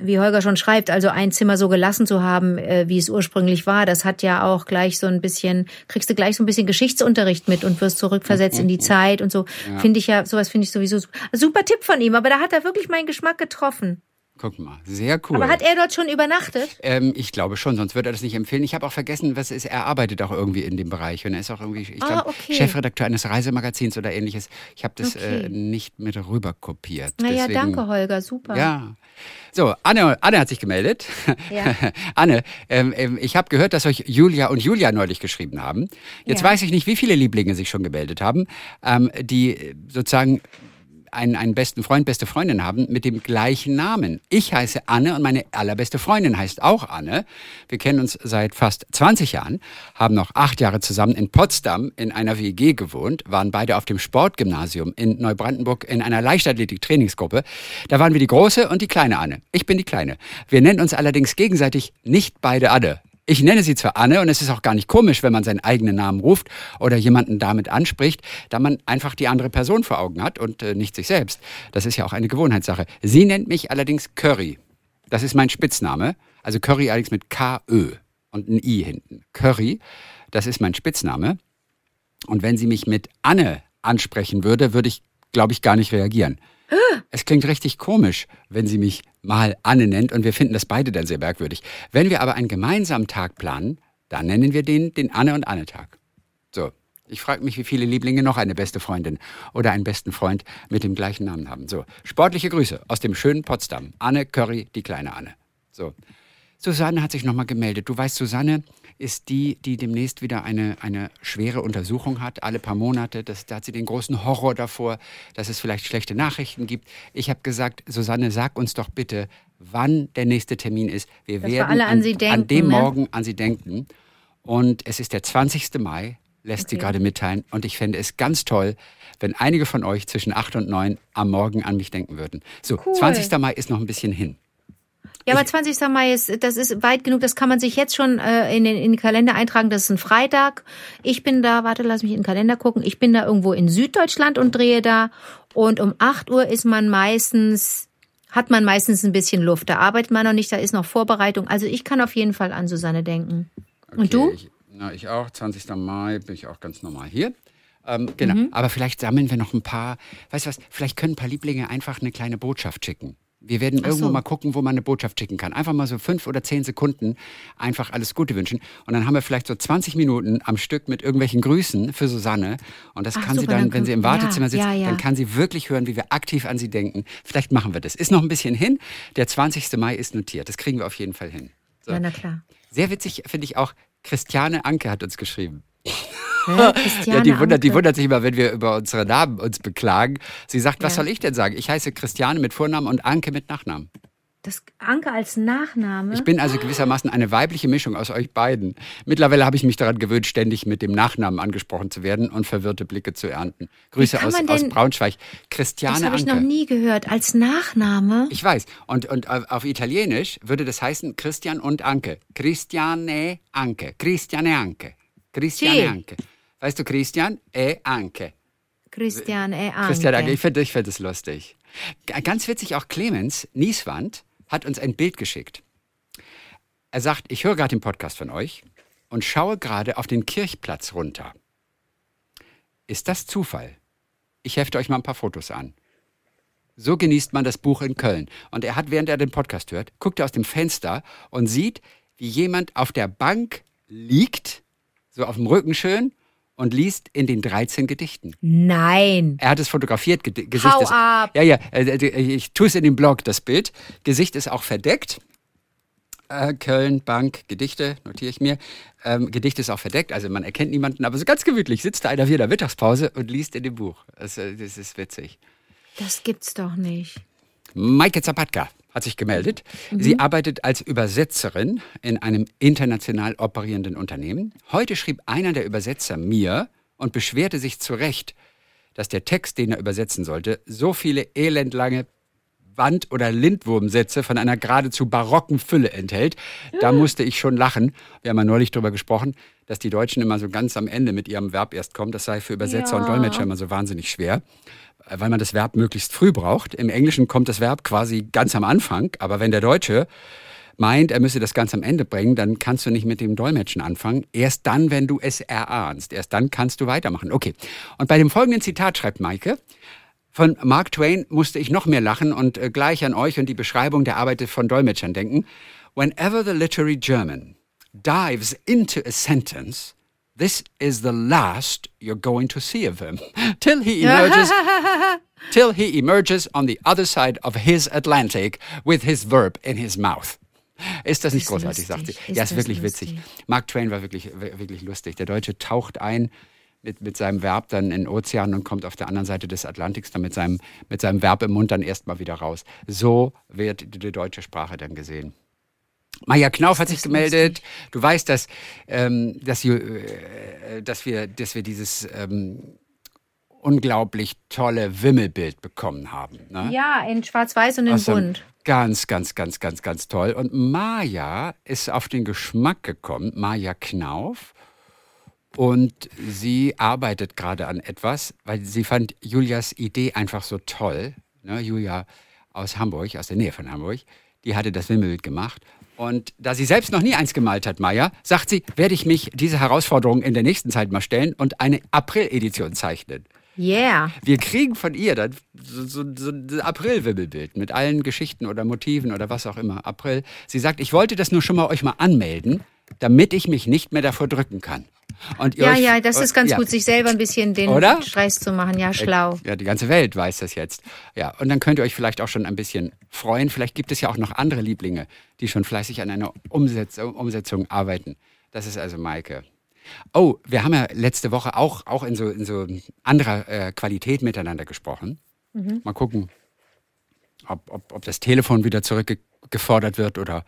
wie Holger schon schreibt, also ein Zimmer so gelassen zu haben, äh, wie es ursprünglich war, das hat ja auch gleich so ein bisschen, kriegst du gleich so ein bisschen Geschichtsunterricht mit und wirst zurückversetzt in die (laughs) Zeit und so. Finde ich ja, sowas finde ich sowieso super. super Tipp von ihm, aber da hat er wirklich meinen Geschmack getroffen. Guck mal, sehr cool. Aber hat er dort schon übernachtet? ähm, ich glaube schon, sonst würde er das nicht empfehlen. Ich habe auch vergessen, was ist. Er arbeitet auch irgendwie in dem Bereich und er ist auch irgendwie, ich Ah, glaube, okay. Chefredakteur eines Reisemagazins oder ähnliches. Ich habe das Okay. äh, nicht mit rüber kopiert. Naja, Deswegen, danke, Holger, super. Ja. So, Anne, Anne hat sich gemeldet. Ja. (laughs) Anne, ähm, ähm, ich habe gehört, dass euch Julia und Julia neulich geschrieben haben. Jetzt Ja. weiß ich nicht, wie viele Lieblinge sich schon gemeldet haben, ähm, die äh, sozusagen einen, einen besten Freund, beste Freundin haben mit dem gleichen Namen. Ich heiße Anne und meine allerbeste Freundin heißt auch Anne. Wir kennen uns seit fast 20 Jahren, haben noch acht Jahre zusammen in Potsdam in einer WG gewohnt, waren beide auf dem Sportgymnasium in Neubrandenburg in einer Leichtathletik-Trainingsgruppe. Da waren wir die große und die kleine Anne. Ich bin die kleine. Wir nennen uns allerdings gegenseitig nicht beide Anne. Ich nenne sie zwar Anne und es ist auch gar nicht komisch, wenn man seinen eigenen Namen ruft oder jemanden damit anspricht, da man einfach die andere Person vor Augen hat und äh, nicht sich selbst. Das ist ja auch eine Gewohnheitssache. Sie nennt mich allerdings Curry. Das ist mein Spitzname. Also Curry allerdings mit K-Ö und ein I hinten. Curry, das ist mein Spitzname. Und wenn sie mich mit Anne ansprechen würde, würde ich, glaube ich, gar nicht reagieren. Es klingt richtig komisch, wenn sie mich mal Anne nennt und wir finden das beide dann sehr merkwürdig. Wenn wir aber einen gemeinsamen Tag planen, dann nennen wir den den Anne und Anne Tag. So. Ich frage mich, wie viele Lieblinge noch eine beste Freundin oder einen besten Freund mit dem gleichen Namen haben. So, sportliche Grüße aus dem schönen Potsdam. Anne Curry, die kleine Anne. So. Susanne hat sich nochmal gemeldet. Du weißt, Susanne ist die, die demnächst wieder eine, eine schwere Untersuchung hat, alle paar Monate. Das, da hat sie den großen Horror davor, dass es vielleicht schlechte Nachrichten gibt. Ich habe gesagt, Susanne, sag uns doch bitte, wann der nächste Termin ist. Wir Dass wir werden alle an Sie denken, an dem ne? Morgen an sie denken. Und es ist der 20. Mai, lässt sie Okay. gerade mitteilen. Und ich fände es ganz toll, wenn einige von euch zwischen 8 und 9 am Morgen an mich denken würden. So, Cool. 20. Mai ist noch ein bisschen hin. Ja, aber 20. Mai ist, das ist weit genug, das kann man sich jetzt schon äh, in, den, in den Kalender eintragen. Das ist ein Freitag. Ich bin da, warte, lass mich in den Kalender gucken. Ich bin da irgendwo in Süddeutschland und drehe da. Und um 8 Uhr ist man meistens, hat man meistens ein bisschen Luft. Da arbeitet man noch nicht, da ist noch Vorbereitung. Also ich kann auf jeden Fall an Susanne denken. Und du? Ich, na, ich auch. 20. Mai bin ich auch ganz normal hier. Ähm, genau. Mhm. Aber vielleicht sammeln wir noch ein paar. Weißt du was? Vielleicht können ein paar Lieblinge einfach eine kleine Botschaft schicken. Wir werden irgendwo so. mal gucken, wo man eine Botschaft schicken kann. Einfach mal so fünf oder zehn Sekunden einfach alles Gute wünschen. Und dann haben wir vielleicht so 20 Minuten am Stück mit irgendwelchen Grüßen für Susanne. Und das Ach, kann sie super, dann, dann wenn sie im Wartezimmer ja, sitzt, ja, ja. dann kann sie wirklich hören, wie wir aktiv an sie denken. Vielleicht machen wir das. Ist noch ein bisschen hin. Der 20. Mai ist notiert. Das kriegen wir auf jeden Fall hin. So. Ja, na klar. Sehr witzig finde ich auch, Christiane Anke hat uns geschrieben. Ja, die wundert, die wundert sich immer, wenn wir über unsere Namen uns beklagen. Sie sagt, was Ja. soll ich denn sagen? Ich heiße Christiane mit Vornamen und Anke mit Nachnamen. Das Anke als Nachname. Ich bin also gewissermaßen eine weibliche Mischung aus euch beiden. Mittlerweile habe ich mich daran gewöhnt, ständig mit dem Nachnamen angesprochen zu werden und verwirrte Blicke zu ernten. Grüße aus, aus Braunschweig. das Christiane habe ich Anke. noch nie gehört. Als Nachname? Ich weiß. Und, und auf auf Italienisch würde das heißen Christian und Anke. Christiane Anke. Christiane Anke. Christiane Sì. Anke. Weißt du, Christian e Anke. Christian E. Anke. Christian Anke. Ich finde ich find es lustig. Ganz witzig auch Clemens Nieswand hat uns ein Bild geschickt. Er sagt, ich höre gerade den Podcast von euch und schaue gerade auf den Kirchplatz runter. Ist das Zufall? Ich hefte euch mal ein paar Fotos an. So genießt man das Buch in Köln. Und er hat, während er den Podcast hört, guckt er aus dem Fenster und sieht, wie jemand auf der Bank liegt, so auf dem Rücken schön, und liest in den 13 Gedichten. Nein. Er hat es fotografiert. Gedi- Gesicht Hau ist, ab. Ja, ja. äh, äh, Ich tue es in den Blog, das Bild. Gesicht ist auch verdeckt. Äh, Köln, Bank, Gedichte, notiere ich mir. Ähm, Gedicht ist auch verdeckt, also man erkennt niemanden, aber so ganz gemütlich sitzt da einer wie in der Mittagspause und liest in dem Buch. Das, äh, das ist witzig. Das gibt's doch nicht. Maike Zapatka hat sich gemeldet. Sie arbeitet als Übersetzerin in einem international operierenden Unternehmen. Heute schrieb einer der Übersetzer mir und beschwerte sich zu Recht, dass der Text, den er übersetzen sollte, so viele elendlange Wand- oder Lindwurmsätze von einer geradezu barocken Fülle enthält. Da musste ich schon lachen. Wir haben ja neulich darüber gesprochen, dass die Deutschen immer so ganz am Ende mit ihrem Verb erst kommen. Das sei für Übersetzer Ja. und Dolmetscher immer so wahnsinnig schwer, äh, weil man das Verb möglichst früh braucht. Im Englischen kommt das Verb quasi ganz am Anfang, aber wenn der Deutsche meint, er müsse das ganz am Ende bringen, dann kannst du nicht mit dem Dolmetschen anfangen. Erst dann, wenn du es erahnst. Erst dann kannst du weitermachen. Okay. Und bei dem folgenden Zitat schreibt Maike, von Mark Twain musste ich noch mehr lachen und äh, gleich an euch und die Beschreibung der Arbeit von Dolmetschern denken. Whenever the literary German dives into a sentence, this is the last you're going to see of him (laughs) till he (laughs) emerges till he emerges on the other side of his Atlantic with his verb in his mouth. Ist das nicht Ist großartig, sagt sie. lustig. ja, Ist ist wirklich das witzig. lustig. Mark Twain war wirklich, wirklich lustig. Der Deutsche taucht ein mit, mit seinem Verb dann in den Ozean und kommt auf der anderen Seite des Atlantiks dann mit seinem, mit seinem Verb im Mund dann erstmal wieder raus. So wird die, die deutsche Sprache dann gesehen. Maja Knauf hat sich gemeldet. Du weißt, dass, ähm, dass, wir, äh, dass, wir, dass wir dieses ähm, unglaublich tolle Wimmelbild bekommen haben. Ne? Ja, in Schwarz-Weiß und in Bunt. Ganz, ganz, ganz, ganz, ganz toll. Und Maja ist auf den Geschmack gekommen, Maja Knauf. Und sie arbeitet gerade an etwas, weil sie fand Julias Idee einfach so toll. Ne, Julia aus Hamburg, aus der Nähe von Hamburg, die hatte das Wimmelbild gemacht. Und da sie selbst noch nie eins gemalt hat, Maja, sagt sie, werde ich mich diese Herausforderung in der nächsten Zeit mal stellen und eine April-Edition zeichnen. Yeah. Wir kriegen von ihr dann so, so, so ein April-Wimmelbild mit allen Geschichten oder Motiven oder was auch immer. April. Sie sagt, ich wollte das nur schon mal euch mal anmelden. Damit ich mich nicht mehr davor drücken kann. Und ja, euch, ja, das ist ganz ja. gut, sich selber ein bisschen den Oder? Stress zu machen. Ja, schlau. Ja, die ganze Welt weiß das jetzt. Ja, und dann könnt ihr euch vielleicht auch schon ein bisschen freuen. Vielleicht gibt es ja auch noch andere Lieblinge, die schon fleißig an einer Umsetzung, Umsetzung arbeiten. Das ist also Maike. Oh, wir haben ja letzte Woche auch, auch in, so, in so anderer äh, Qualität miteinander gesprochen. Mhm. Mal gucken, ob, ob, ob das Telefon wieder zurückgefordert wird oder,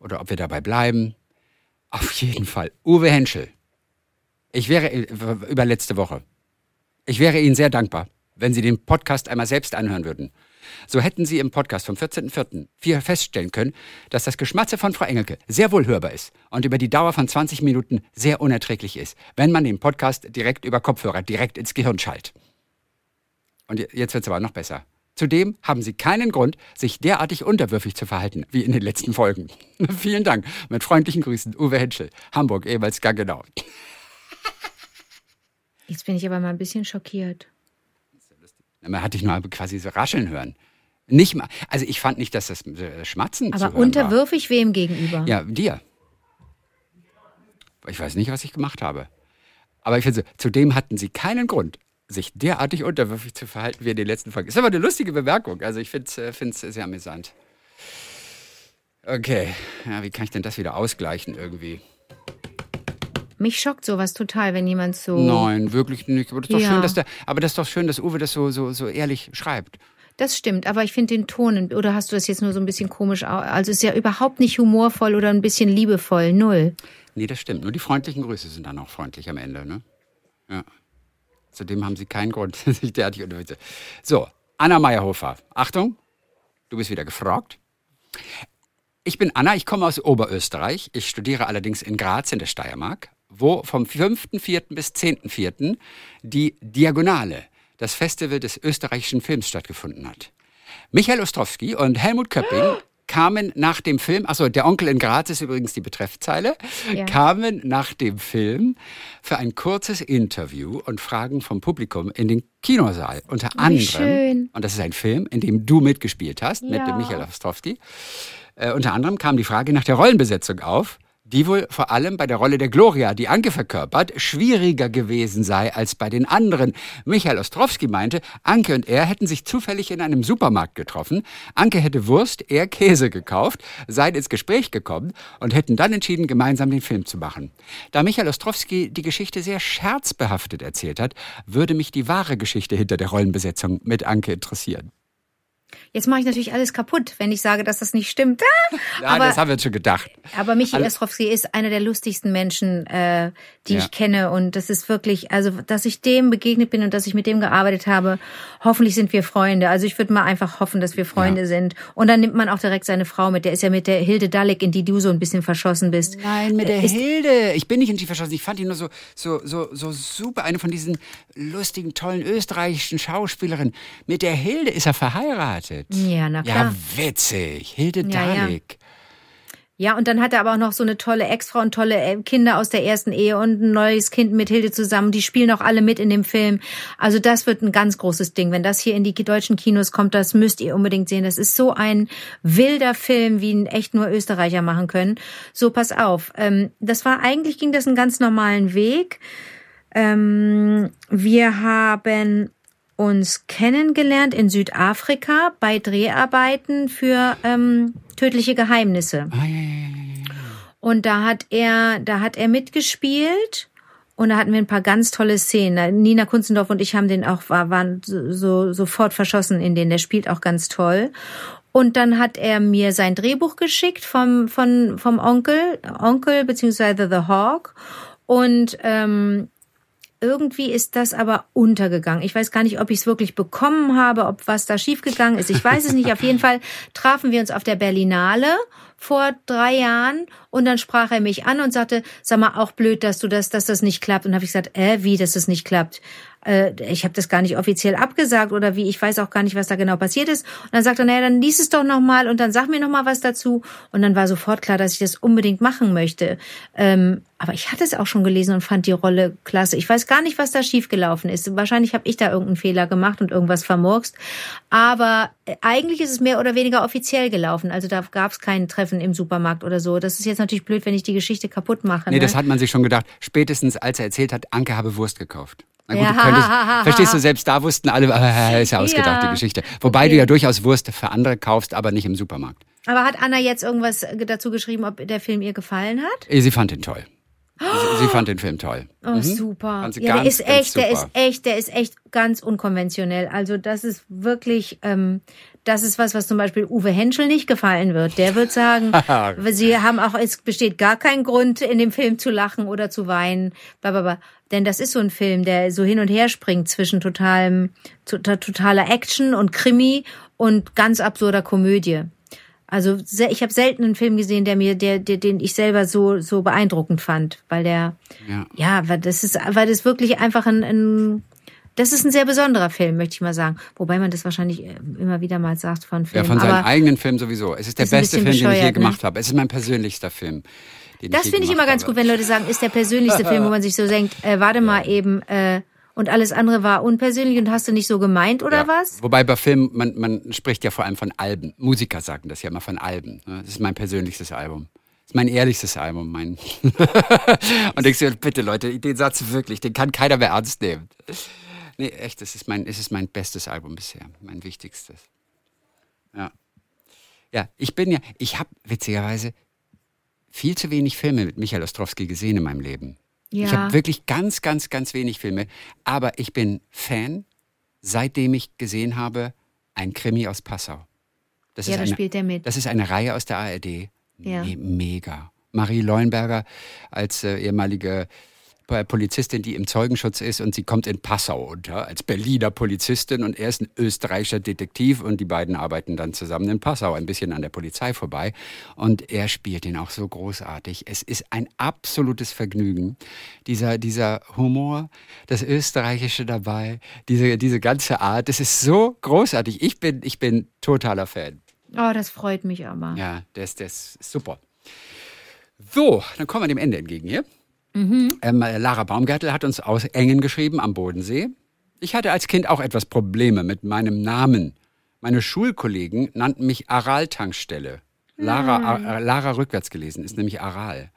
oder ob wir dabei bleiben. Auf jeden Fall. Uwe Henschel. Ich wäre äh, über letzte Woche. Ich wäre Ihnen sehr dankbar, wenn Sie den Podcast einmal selbst anhören würden. So hätten Sie im Podcast vom 14.04. feststellen können, dass das Geschmatze von Frau Engelke sehr wohl hörbar ist und über die Dauer von 20 Minuten sehr unerträglich ist, wenn man den Podcast direkt über Kopfhörer direkt ins Gehirn schallt. Und jetzt wird es aber noch besser. Zudem haben Sie keinen Grund, sich derartig unterwürfig zu verhalten, wie in den letzten Folgen. (laughs) Vielen Dank. Mit freundlichen Grüßen, Uwe Henschel, Hamburg, ehemals Gaggenau. Jetzt bin ich aber mal ein bisschen schockiert. Man hatte ich nur quasi so rascheln hören. Nicht mal, also ich fand nicht, dass das Schmatzen Aber unterwürfig war. wem gegenüber? Ja, dir. Ich weiß nicht, was ich gemacht habe. Aber ich finde, so, zudem hatten sie keinen Grund, sich derartig unterwürfig zu verhalten wie in den letzten Folgen. Ist aber eine lustige Bemerkung. Also ich finde es äh, sehr amüsant. Okay, ja, wie kann ich denn das wieder ausgleichen irgendwie? Mich schockt sowas total, wenn jemand so. Nein, wirklich nicht. Aber das ist doch ja. schön, dass der, aber das ist doch schön, dass Uwe das so, so, so ehrlich schreibt. Das stimmt, aber ich finde den Ton, oder hast du das jetzt nur so ein bisschen komisch, also ist ja überhaupt nicht humorvoll oder ein bisschen liebevoll, null. Nee, das stimmt. Nur die freundlichen Grüße sind dann auch freundlich am Ende, ne? Ja. Zudem haben sie keinen Grund, (laughs) sich derartig unterwitzen. So, Anna Meyerhofer. Achtung, du bist wieder gefragt. Ich bin Anna, ich komme aus Oberösterreich. Ich studiere allerdings in Graz in der Steiermark wo vom 5.4. bis 10.4. die Diagonale, das Festival des österreichischen Films stattgefunden hat. Michael Ostrowski und Helmut Köpping (gasps) kamen nach dem Film, achso, der Onkel in Graz ist übrigens die Betreffzeile, ja. kamen nach dem Film für ein kurzes Interview und Fragen vom Publikum in den Kinosaal. Unter Wie anderem, schön. und das ist ein Film, in dem du mitgespielt hast, ja. mit dem Michael Ostrowski. Äh, unter anderem kam die Frage nach der Rollenbesetzung auf die wohl vor allem bei der Rolle der Gloria, die Anke verkörpert, schwieriger gewesen sei als bei den anderen. Michael Ostrowski meinte, Anke und er hätten sich zufällig in einem Supermarkt getroffen. Anke hätte Wurst, er Käse gekauft, seien ins Gespräch gekommen und hätten dann entschieden, gemeinsam den Film zu machen. Da Michael Ostrowski die Geschichte sehr scherzbehaftet erzählt hat, würde mich die wahre Geschichte hinter der Rollenbesetzung mit Anke interessieren. Jetzt mache ich natürlich alles kaputt, wenn ich sage, dass das nicht stimmt. Nein, (laughs) aber, das haben wir schon gedacht. Aber Michi All Ostrowski ist einer der lustigsten Menschen, äh, die ja. ich kenne. Und das ist wirklich, also, dass ich dem begegnet bin und dass ich mit dem gearbeitet habe. Hoffentlich sind wir Freunde. Also ich würde mal einfach hoffen, dass wir Freunde ja. sind. Und dann nimmt man auch direkt seine Frau mit. Der ist ja mit der Hilde Dalek, in die du so ein bisschen verschossen bist. Nein, mit der ist Hilde. Ich bin nicht in die verschossen. Ich fand die nur so, so, so, so super. Eine von diesen lustigen, tollen österreichischen Schauspielerinnen. Mit der Hilde ist er verheiratet. Ja, na klar. Ja, witzig. Hilde ja, Dalik. Ja. Ja, und dann hat er aber auch noch so eine tolle Ex-Frau und tolle äh, Kinder aus der ersten Ehe und ein neues Kind mit Hilde zusammen. Die spielen auch alle mit in dem Film. Also das wird ein ganz großes Ding. Wenn das hier in die deutschen Kinos kommt, das müsst ihr unbedingt sehen. Das ist so ein wilder Film, wie ihn echt nur Österreicher machen können. So, pass auf. Ähm, das war, eigentlich ging das einen ganz normalen Weg. Ähm, wir haben uns kennengelernt in Südafrika bei Dreharbeiten für ähm, tödliche Geheimnisse. Ah, ja, ja, ja, und da hat er, da hat er mitgespielt. Und da hatten wir ein paar ganz tolle Szenen. Nina Kunzendorf und ich haben den auch, war, waren so, sofort verschossen in den. Der spielt auch ganz toll. Und dann hat er mir sein Drehbuch geschickt vom, vom, vom Onkel, Onkel beziehungsweise The Hawk. Und ähm, irgendwie ist das aber untergegangen. Ich weiß gar nicht, ob ich es wirklich bekommen habe, ob was da schiefgegangen ist. Ich weiß es nicht. Auf jeden Fall trafen wir uns auf der Berlinale vor drei Jahren und dann sprach er mich an und sagte, sag mal, auch blöd, dass du das, dass das nicht klappt. Und habe ich gesagt, äh, wie, dass das nicht klappt? Äh, ich habe das gar nicht offiziell abgesagt oder wie, ich weiß auch gar nicht, was da genau passiert ist. Und dann sagt er, naja, dann lies es doch nochmal und dann sag mir nochmal was dazu. Und dann war sofort klar, dass ich das unbedingt machen möchte. Ähm, Aber ich hatte es auch schon gelesen und fand die Rolle klasse. Ich weiß gar nicht, was da schiefgelaufen ist. Wahrscheinlich habe ich da irgendeinen Fehler gemacht und irgendwas vermurkst. Aber äh, eigentlich ist es mehr oder weniger offiziell gelaufen. Also da gab es kein Treffen im Supermarkt oder so. Das ist jetzt natürlich blöd, wenn ich die Geschichte kaputt mache. Nee, ne? das hat man sich schon gedacht. Spätestens als er erzählt hat, Anke habe Wurst gekauft. Na gut, ja. du könntest, verstehst du, selbst da wussten alle, äh, (laughs) ist ja ausgedacht, ja. die Geschichte. Wobei okay. du ja durchaus Wurst für andere kaufst, aber nicht im Supermarkt. Aber hat Anna jetzt irgendwas dazu geschrieben, ob der Film ihr gefallen hat? Sie fand ihn toll. Sie, sie, fand den Film toll. Oh, mhm. super. Ja, ganz, der ist echt, der ist echt, der ist echt ganz unkonventionell. Also das ist wirklich, ähm, das ist was, was zum Beispiel Uwe Henschel nicht gefallen wird. Der wird sagen, (laughs) sie haben auch, es besteht gar kein Grund, in dem Film zu lachen oder zu weinen. Blablabla. Denn das ist so ein Film, der so hin und her springt zwischen totalem, totaler Action und Krimi und ganz absurder Komödie. Also ich habe selten einen Film gesehen, der mir, der, der, den ich selber so so beeindruckend fand, weil der, ja, ja weil das ist, weil das wirklich einfach ein, ein das ist ein sehr besonderer Film, möchte ich mal sagen. Wobei man das wahrscheinlich äh, immer wieder mal sagt von Filmen. Ja, von seinem eigenen Film sowieso. Es ist der ist beste Film, den ich je ne? gemacht habe. Es ist mein persönlichster Film. das finde ich immer ganz habe. gut, wenn Leute sagen, ist der persönlichste (laughs) Film, wo man sich so denkt, äh, warte mal eben, äh, und alles andere war unpersönlich und hast du nicht so gemeint oder ja. was? Wobei bei Filmen, man, man spricht ja vor allem von Alben. Musiker sagen das ja immer von Alben. Ne? Das ist mein persönlichstes Album. Das ist mein ehrlichstes Album. Mein (laughs) und ich so, bitte Leute, den Satz wirklich, den kann keiner mehr ernst nehmen. Nee, echt, es ist mein, es ist mein bestes Album bisher, mein wichtigstes. Ja. Ja, ich bin ja, ich habe witzigerweise viel zu wenig Filme mit Michael Ostrowski gesehen in meinem Leben. Ja. Ich habe wirklich ganz, ganz, ganz wenig Filme. Aber ich bin Fan, seitdem ich gesehen habe, ein Krimi aus Passau. Das ja, da spielt er mit. Das ist eine Reihe aus der ARD. Ja. Me mega. Marie Leuenberger als äh, ehemalige Polizistin, die im Zeugenschutz ist und sie kommt in Passau unter als Berliner Polizistin und er ist ein österreichischer Detektiv und die beiden arbeiten dann zusammen in Passau ein bisschen an der Polizei vorbei und er spielt ihn auch so großartig. Es ist ein absolutes Vergnügen. Dieser, dieser Humor, das Österreichische dabei, diese, diese ganze Art, das ist so großartig. Ich bin, ich bin totaler Fan. Oh, das freut mich aber. Ja, das, das ist super. So, dann kommen wir dem Ende entgegen hier. Mhm. Ähm, Lara Baumgärtel hat uns aus Engen geschrieben am Bodensee. Ich hatte als Kind auch etwas Probleme mit meinem Namen. Meine Schulkollegen nannten mich Aral-Tankstelle. Lara, äh, Lara rückwärts gelesen, ist nämlich Aral.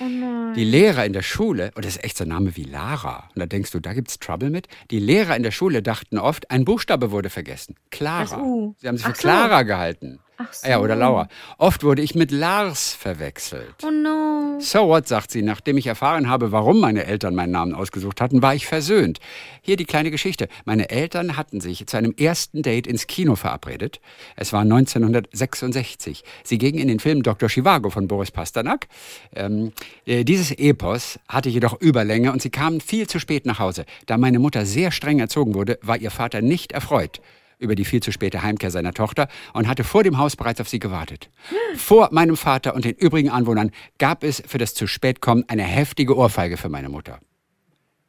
Oh die Lehrer in der Schule, und das ist echt so ein Name wie Lara, und da denkst du, da gibt's Trouble mit. Die Lehrer in der Schule dachten oft, ein Buchstabe wurde vergessen. Clara. Sie haben sich für Clara so. gehalten. Ach so. Ja, oder Laura. Oft wurde ich mit Lars verwechselt. Oh no. So what, sagt sie. Nachdem ich erfahren habe, warum meine Eltern meinen Namen ausgesucht hatten, war ich versöhnt. Hier die kleine Geschichte. Meine Eltern hatten sich zu einem ersten Date ins Kino verabredet. Es war 1966. Sie gingen in den Film Dr. Chivago von Boris Pasternak. Ähm, äh, dieses Epos hatte jedoch Überlänge und sie kamen viel zu spät nach Hause. Da meine Mutter sehr streng erzogen wurde, war ihr Vater nicht erfreut über die viel zu späte Heimkehr seiner Tochter und hatte vor dem Haus bereits auf sie gewartet. Vor meinem Vater und den übrigen Anwohnern gab es für das zu spät kommen eine heftige Ohrfeige für meine Mutter.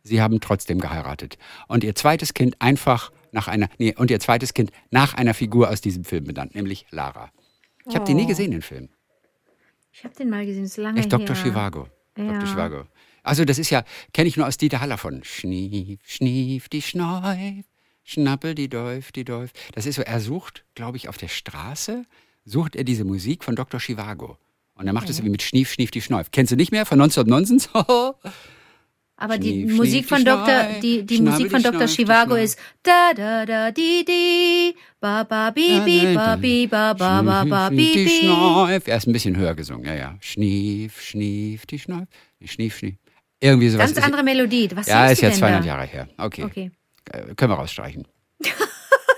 Sie haben trotzdem geheiratet und ihr zweites Kind einfach nach einer nee, und ihr zweites Kind nach einer Figur aus diesem Film benannt, nämlich Lara. Ich habe oh. den nie gesehen, den Film. Ich habe den mal gesehen, ist lange Echt Dr. Chivago. Ja. Dr. Chivago. Also das ist ja, kenne ich nur aus Dieter Haller von Schnief, schnief, die Schneif. Schnappel, die Dolf, die Dolf. Das ist so, er sucht, glaube ich, auf der Straße, sucht er diese Musik von Dr. Chivago. Und er macht es okay. irgendwie mit Schnief, Schnief, die Schneuf. Kennst du nicht mehr von 1990? (laughs) Aber Schnief, die Musik von Dr. die, die Musik von Dr. Chivago ist da da da di di ba ba bi bi ba bi ba ba ba ba bi bi. Schneuf. Er ist ein bisschen höher gesungen, ja ja. Schnief, Schnief, die Schneuf. Schnief, Schnief. Irgendwie sowas. Ganz andere Melodie. Was ja, ist ja 200 Jahre her. Okay. okay. Äh, können wir rausstreichen. (laughs)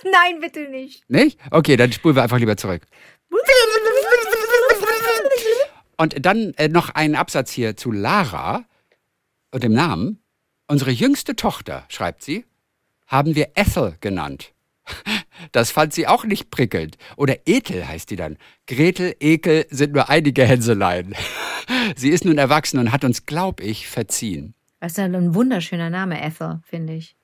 Nein, bitte nicht. Nicht? Okay, dann spulen wir einfach lieber zurück. Und dann äh, noch ein Absatz hier zu Lara und dem Namen. Unsere jüngste Tochter, schreibt sie, haben wir Ethel genannt. (laughs) Das fand sie auch nicht prickelnd. Oder Ethel heißt die dann. Gretel, Ekel sind nur einige Hänseleien. (laughs) Sie ist nun erwachsen und hat uns, glaub ich, verziehen. Das ist ja ein wunderschöner Name, Ethel, finde ich.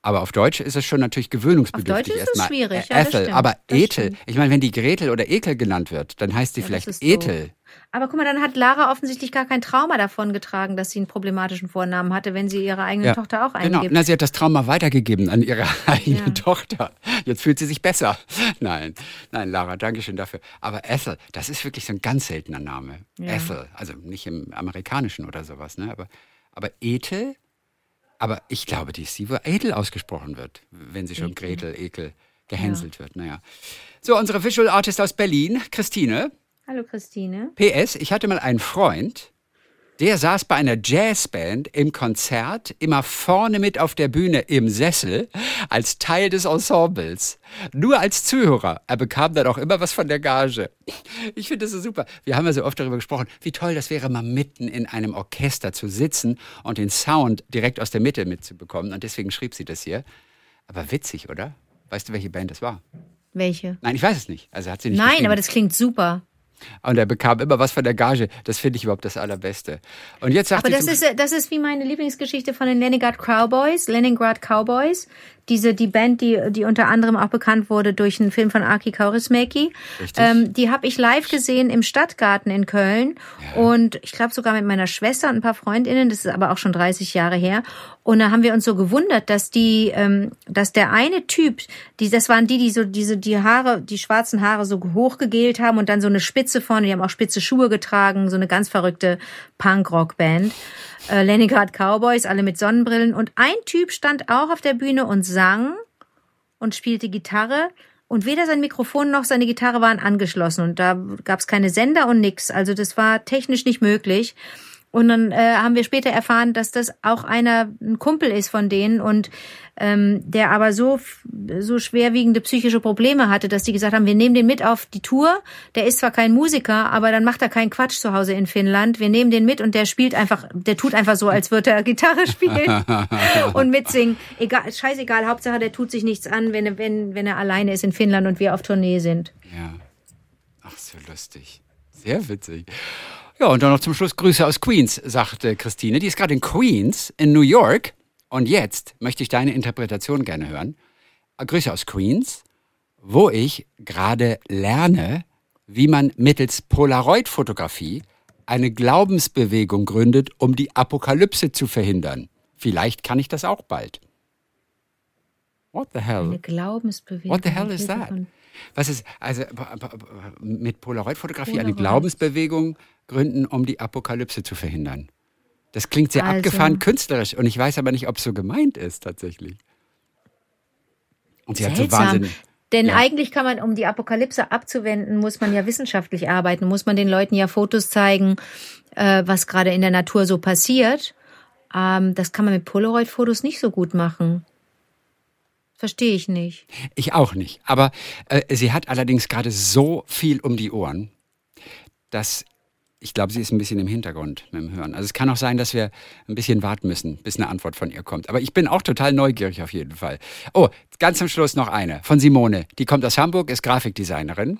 Aber auf Deutsch ist es schon natürlich gewöhnungsbedürftig. Auf Deutsch ist es schwierig, Äh, ja, Ethel, aber Ethel. Ich meine, wenn die Gretel oder Ekel genannt wird, dann heißt sie Ja, vielleicht Ethel. Aber guck mal, dann hat Lara offensichtlich gar kein Trauma davon getragen, dass sie einen problematischen Vornamen hatte, wenn sie ihre eigene Tochter auch Genau, eingibt. na, sie hat das Trauma weitergegeben an ihre eigene Ja. Tochter. Jetzt fühlt sie sich besser. (laughs) Nein, nein, Lara, danke schön dafür. Aber Ethel, das ist wirklich so ein ganz seltener Name. Ja. Ethel, also nicht im Amerikanischen oder sowas, ne? Aber, aber Ethel, aber ich glaube, die ist sie, wo Edel ausgesprochen wird, wenn sie schon. Gretel, Ekel gehänselt wird. Naja. So, unsere Visual Artist aus Berlin, Christine. Hallo Christine. PS, ich hatte mal einen Freund, der saß bei einer Jazzband im Konzert immer vorne mit auf der Bühne im Sessel als Teil des Ensembles. Nur als Zuhörer. Er bekam dann auch immer was von der Gage. Ich finde das so super. Wir haben ja so oft darüber gesprochen, wie toll das wäre, mal mitten in einem Orchester zu sitzen und den Sound direkt aus der Mitte mitzubekommen. Und deswegen schrieb sie das hier. Aber witzig, oder? Weißt du, welche Band das war? Welche? Nein, ich weiß es nicht. Also hat sie nicht Nein, aber das klingt super. Und er bekam immer was von der Gage. Das finde ich überhaupt das Allerbeste. Und jetzt sagt Aber das ist, das ist wie meine Lieblingsgeschichte von den Leningrad Cowboys, Leningrad Cowboys. Diese, die Band, die, die unter anderem auch bekannt wurde durch einen Film von Aki Kaurismäki. Ähm, die habe ich live gesehen im Stadtgarten in Köln. Und ich glaube sogar mit meiner Schwester und ein paar Freundinnen. Das ist aber auch schon 30 Jahre her. Und da haben wir uns so gewundert, dass die, ähm, dass der eine Typ, die, das waren die, die so diese, die Haare, die schwarzen Haare so hochgegelt haben und dann so eine Spitze vorne, die haben auch spitze Schuhe getragen, so eine ganz verrückte Punkrock-Band. Äh, Leningrad Cowboys, alle mit Sonnenbrillen. Und ein Typ stand auch auf der Bühne und sang und spielte Gitarre. Und weder sein Mikrofon noch seine Gitarre waren angeschlossen. Und da gab es keine Sender und nix. Also das war technisch nicht möglich. Und dann äh, haben wir später erfahren, dass das auch einer ein Kumpel ist von denen und ähm, der aber so so schwerwiegende psychische Probleme hatte, dass die gesagt haben, wir nehmen den mit auf die Tour. Der ist zwar kein Musiker, aber dann macht er keinen Quatsch zu Hause in Finnland. Wir nehmen den mit und der spielt einfach, der tut einfach so, als würde er Gitarre spielen (laughs) und mitsingen. Egal, scheißegal, Hauptsache der tut sich nichts an, wenn er wenn wenn er alleine ist in Finnland und wir auf Tournee sind. Ja. Ach, so lustig. Sehr witzig. Ja, und dann noch zum Schluss Grüße aus Queens, sagte Christine. Die ist gerade in Queens, in New York. Und jetzt möchte ich deine Interpretation gerne hören. Grüße aus Queens, wo ich gerade lerne, wie man mittels Polaroid-Fotografie eine Glaubensbewegung gründet, um die Apokalypse zu verhindern. Vielleicht kann ich das auch bald. What the hell? Eine Glaubensbewegung. What the hell is that? Was ist, also mit Polaroid-Fotografie eine Polaroid. Glaubensbewegung gründen, um die Apokalypse zu verhindern? Das klingt sehr Also- abgefahren künstlerisch und ich weiß aber nicht, ob es so gemeint ist tatsächlich. Und sie hat so Seltsam. Wahnsinn. Denn Ja. eigentlich kann man, um die Apokalypse abzuwenden, muss man ja wissenschaftlich arbeiten, muss man den Leuten ja Fotos zeigen, äh, was gerade in der Natur so passiert. Ähm, das kann man mit Polaroid-Fotos nicht so gut machen. Verstehe ich nicht. Ich auch nicht. Aber äh, sie hat allerdings gerade so viel um die Ohren, dass ich glaube, sie ist ein bisschen im Hintergrund mit dem Hören. Also es kann auch sein, dass wir ein bisschen warten müssen, bis eine Antwort von ihr kommt. Aber ich bin auch total neugierig auf jeden Fall. Oh, ganz zum Schluss noch eine von Simone. Die kommt aus Hamburg, ist Grafikdesignerin.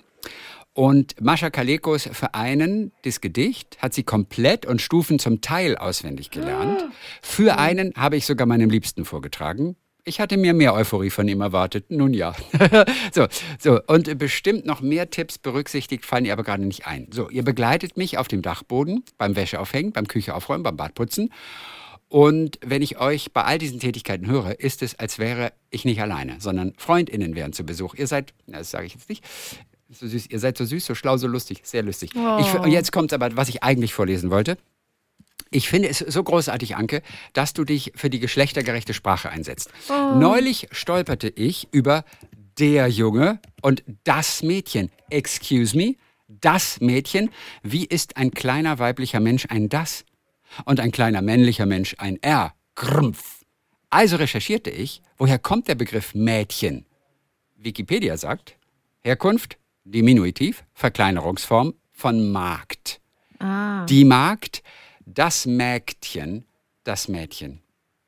Und Mascha Kalekos Vereinen, das Gedicht, hat sie komplett und Stufen zum Teil auswendig gelernt. Für einen habe ich sogar meinem Liebsten vorgetragen. Ich hatte mir mehr Euphorie von ihm erwartet. Nun ja. (laughs) so, so. Und bestimmt noch mehr Tipps berücksichtigt, fallen ihr aber gerade nicht ein. So, ihr begleitet mich auf dem Dachboden, beim Wäscheaufhängen, beim Küche aufräumen, beim Badputzen. Und wenn ich euch bei all diesen Tätigkeiten höre, ist es, als wäre ich nicht alleine, sondern FreundInnen wären zu Besuch. Ihr seid, das sage ich jetzt nicht, so süß, ihr seid so süß, so schlau, so lustig, sehr lustig. Ich, und jetzt kommt aber, was ich eigentlich vorlesen wollte. Ich finde es so großartig, Anke, dass du dich für die geschlechtergerechte Sprache einsetzt. Neulich stolperte ich über der Junge und das Mädchen. Excuse me, das Mädchen. Wie ist ein kleiner weiblicher Mensch ein das? Und ein kleiner männlicher Mensch ein er. Grumpf. Also recherchierte ich, woher kommt der Begriff Mädchen? Wikipedia sagt, Herkunft, Diminutiv, Verkleinerungsform von Magd. Ah. Die Magd, das Mägdchen, das Mädchen.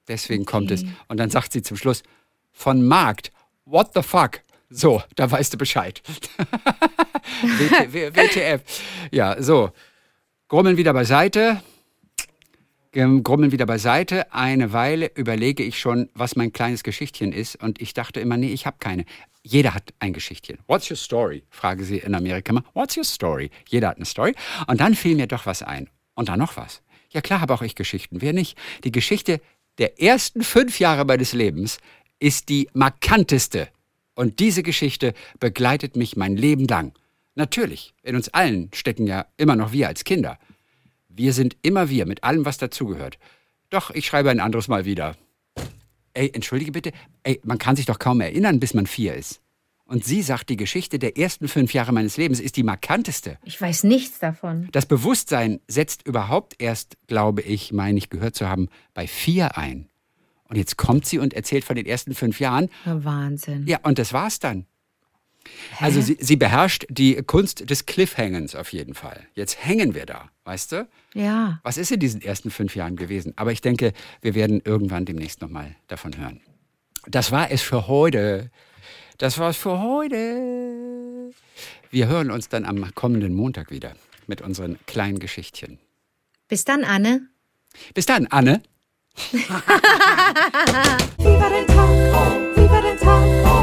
Deswegen kommt es. Und dann sagt sie zum Schluss, von Magd, what the fuck? So, da weißt du Bescheid. (laughs) WTF. Ja, so. Grummeln wieder beiseite. Grummeln wieder beiseite. Eine Weile überlege ich schon, was mein kleines Geschichtchen ist. Und ich dachte immer, nee, ich habe keine. Jeder hat ein Geschichtchen. What's your story? Frage sie in Amerika immer. What's your story? Jeder hat eine Story. Und dann fiel mir doch was ein. Und dann noch was. Ja klar habe auch ich Geschichten. Wer nicht? Die Geschichte der ersten fünf Jahre meines Lebens ist die markanteste. Und diese Geschichte begleitet mich mein Leben lang. Natürlich, in uns allen stecken ja immer noch wir als Kinder. Wir sind immer wir, mit allem, was dazugehört. Doch, ich schreibe ein anderes Mal wieder. Ey, entschuldige bitte, ey, man kann sich doch kaum erinnern, bis man vier ist. Und sie sagt, die Geschichte der ersten fünf Jahre meines Lebens ist die markanteste. Ich weiß nichts davon. Das Bewusstsein setzt überhaupt erst, glaube ich, meine ich gehört zu haben, bei vier ein. Und jetzt kommt sie und erzählt von den ersten fünf Jahren. Wahnsinn. Ja, und das war's dann. Hä? Also sie, sie, beherrscht die Kunst des Cliffhangens auf jeden Fall. Jetzt hängen wir da, weißt du? Ja. Was ist in diesen ersten fünf Jahren gewesen? Aber ich denke, wir werden irgendwann demnächst nochmal davon hören. Das war es für heute. Das war's für heute. Wir hören uns dann am kommenden Montag wieder mit unseren kleinen Geschichtchen. Bis dann, Anne. Bis dann, Anne. (laughs) Viva den Tag, Viva den Tag.